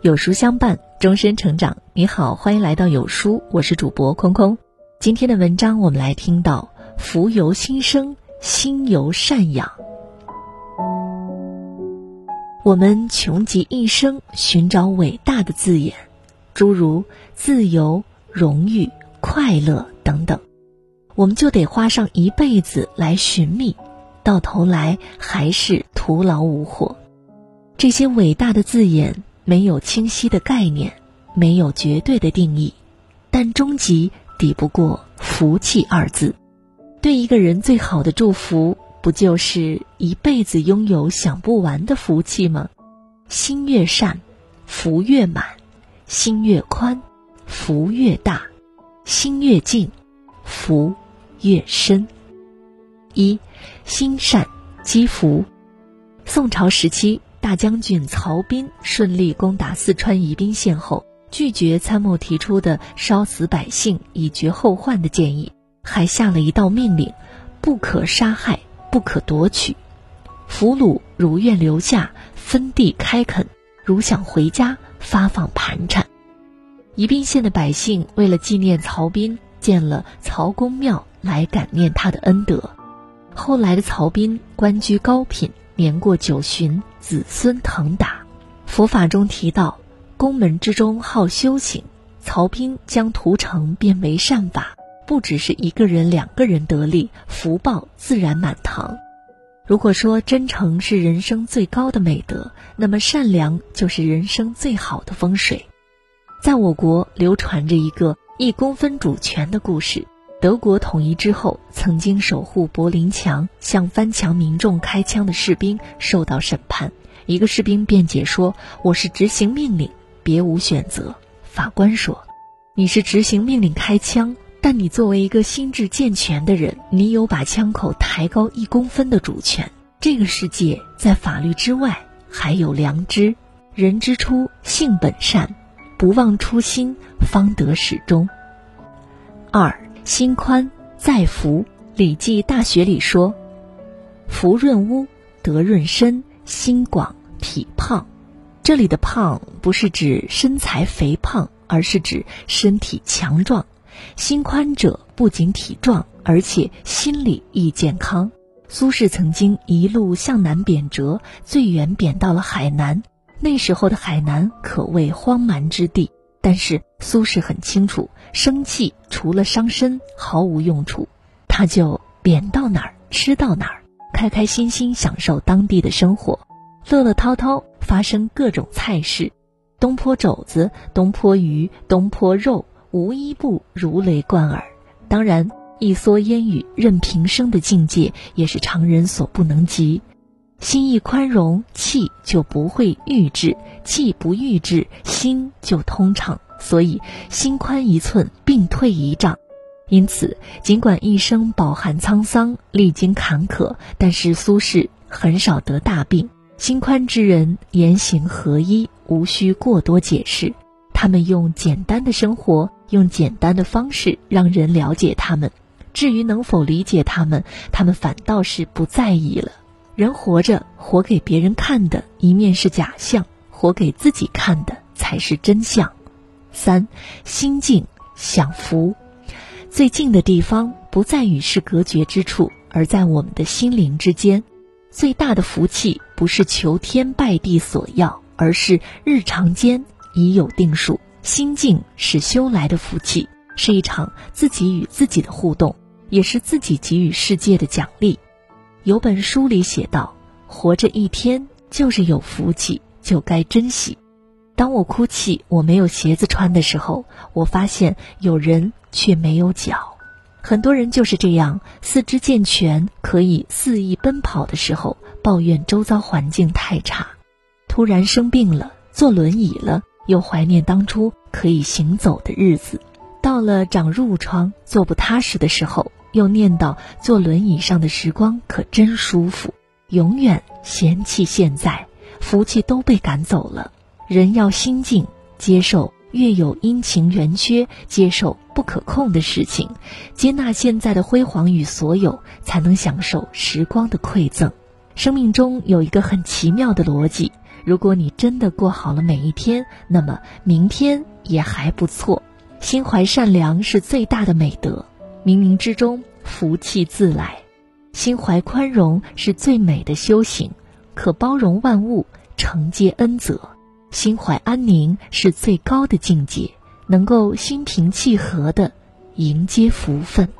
有书相伴，终身成长。你好，欢迎来到有书，我是主播空空。今天的文章，我们来听到“福由心生，心由善养”。我们穷极一生寻找伟大的字眼，诸如自由、荣誉、快乐等等，我们就得花上一辈子来寻觅，到头来还是徒劳无获。这些伟大的字眼。没有清晰的概念，没有绝对的定义，但终极抵不过“福气”二字。对一个人最好的祝福，不就是一辈子拥有享不完的福气吗？心越善，福越满；心越宽，福越大；心越静，福越深。一心善积福。宋朝时期。大将军曹彬顺利攻打四川宜宾县后，拒绝参谋提出的烧死百姓以绝后患的建议，还下了一道命令：不可杀害，不可夺取，俘虏如愿留下，分地开垦；如想回家，发放盘缠。宜宾县的百姓为了纪念曹彬，建了曹公庙来感念他的恩德。后来的曹彬官居高品。年过九旬，子孙腾达。佛法中提到，宫门之中好修行。曹彬将屠城变为善法，不只是一个人、两个人得利，福报自然满堂。如果说真诚是人生最高的美德，那么善良就是人生最好的风水。在我国流传着一个一公分主权的故事。德国统一之后，曾经守护柏林墙、向翻墙民众开枪的士兵受到审判。一个士兵辩解说：“我是执行命令，别无选择。”法官说：“你是执行命令开枪，但你作为一个心智健全的人，你有把枪口抬高一公分的主权。这个世界在法律之外还有良知。人之初，性本善，不忘初心，方得始终。”二。心宽在福，《礼记·大学》里说：“福润屋，德润身，心广体胖。”这里的“胖”不是指身材肥胖，而是指身体强壮。心宽者不仅体壮，而且心理亦健康。苏轼曾经一路向南贬谪，最远贬到了海南。那时候的海南可谓荒蛮之地。但是苏轼很清楚，生气除了伤身毫无用处，他就贬到哪儿吃到哪儿，开开心心享受当地的生活，乐乐滔滔发生各种菜式，东坡肘子、东坡鱼、东坡肉，无一不如雷贯耳。当然，一蓑烟雨任平生的境界也是常人所不能及。心一宽容，气就不会郁滞；气不郁滞，心就通畅。所以，心宽一寸，病退一丈。因此，尽管一生饱含沧桑，历经坎坷，但是苏轼很少得大病。心宽之人，言行合一，无需过多解释。他们用简单的生活，用简单的方式，让人了解他们。至于能否理解他们，他们反倒是不在意了。人活着，活给别人看的一面是假象，活给自己看的才是真相。三，心静享福，最近的地方不在与世隔绝之处，而在我们的心灵之间。最大的福气不是求天拜地所要，而是日常间已有定数。心静是修来的福气，是一场自己与自己的互动，也是自己给予世界的奖励。有本书里写道：“活着一天就是有福气，就该珍惜。”当我哭泣，我没有鞋子穿的时候，我发现有人却没有脚。很多人就是这样，四肢健全，可以肆意奔跑的时候，抱怨周遭环境太差；突然生病了，坐轮椅了，又怀念当初可以行走的日子；到了长褥疮、坐不踏实的时候。又念叨坐轮椅上的时光可真舒服，永远嫌弃现在，福气都被赶走了。人要心静，接受月有阴晴圆缺，接受不可控的事情，接纳现在的辉煌与所有，才能享受时光的馈赠。生命中有一个很奇妙的逻辑：如果你真的过好了每一天，那么明天也还不错。心怀善良是最大的美德，冥冥之中福气自来；心怀宽容是最美的修行，可包容万物，承接恩泽；心怀安宁是最高的境界，能够心平气和的迎接福分。